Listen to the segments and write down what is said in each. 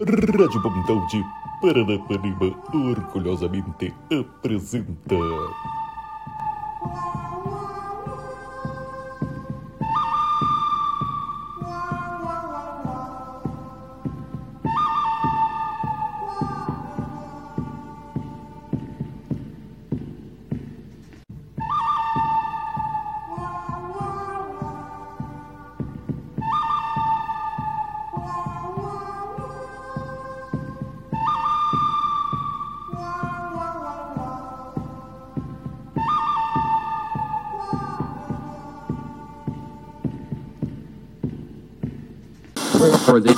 Rádio Pontão de Paranapanema orgulhosamente apresenta. For the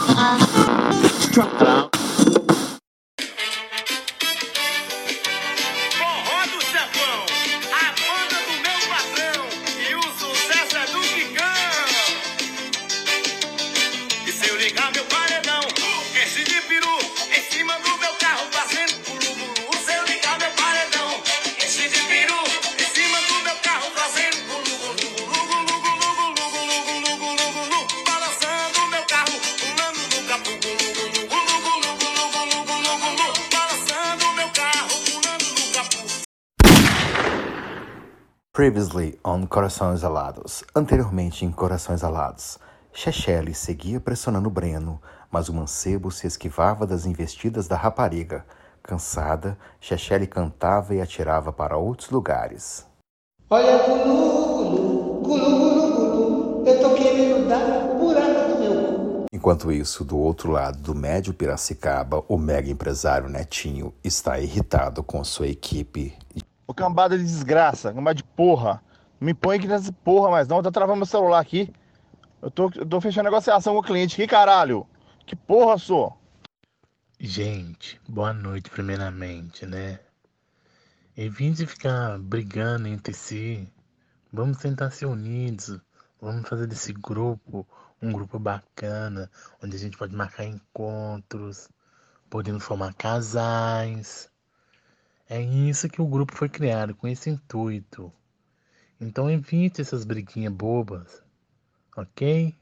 Previously on Corações Alados. Anteriormente em Corações Alados. Chechele seguia pressionando Breno, mas o mancebo se esquivava das investidas da rapariga. Cansada, Chechele cantava e atirava para outros lugares. Olha, gulu, gulu, gulu, gulu, eu tô querendo dar buraco do meu cu. Enquanto isso, do outro lado do médio Piracicaba, o mega empresário Netinho está irritado com sua equipe Ô cambada de desgraça, cambada de porra. Não me põe aqui nessa porra mais não, tá travando meu celular aqui. Eu tô, eu tô fechando negociação com o cliente aqui, caralho. Que porra, sou? Gente, boa noite primeiramente, né? De ficar brigando entre si, vamos tentar ser unidos, vamos fazer desse grupo um grupo bacana, onde a gente pode marcar encontros, podendo formar casais. É isso que o grupo foi criado, com esse intuito. Então evite essas briguinhas bobas, ok?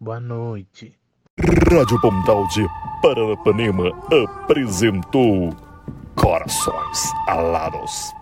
Boa noite. Rádio Pontão de Paranapanema apresentou Corações Alados.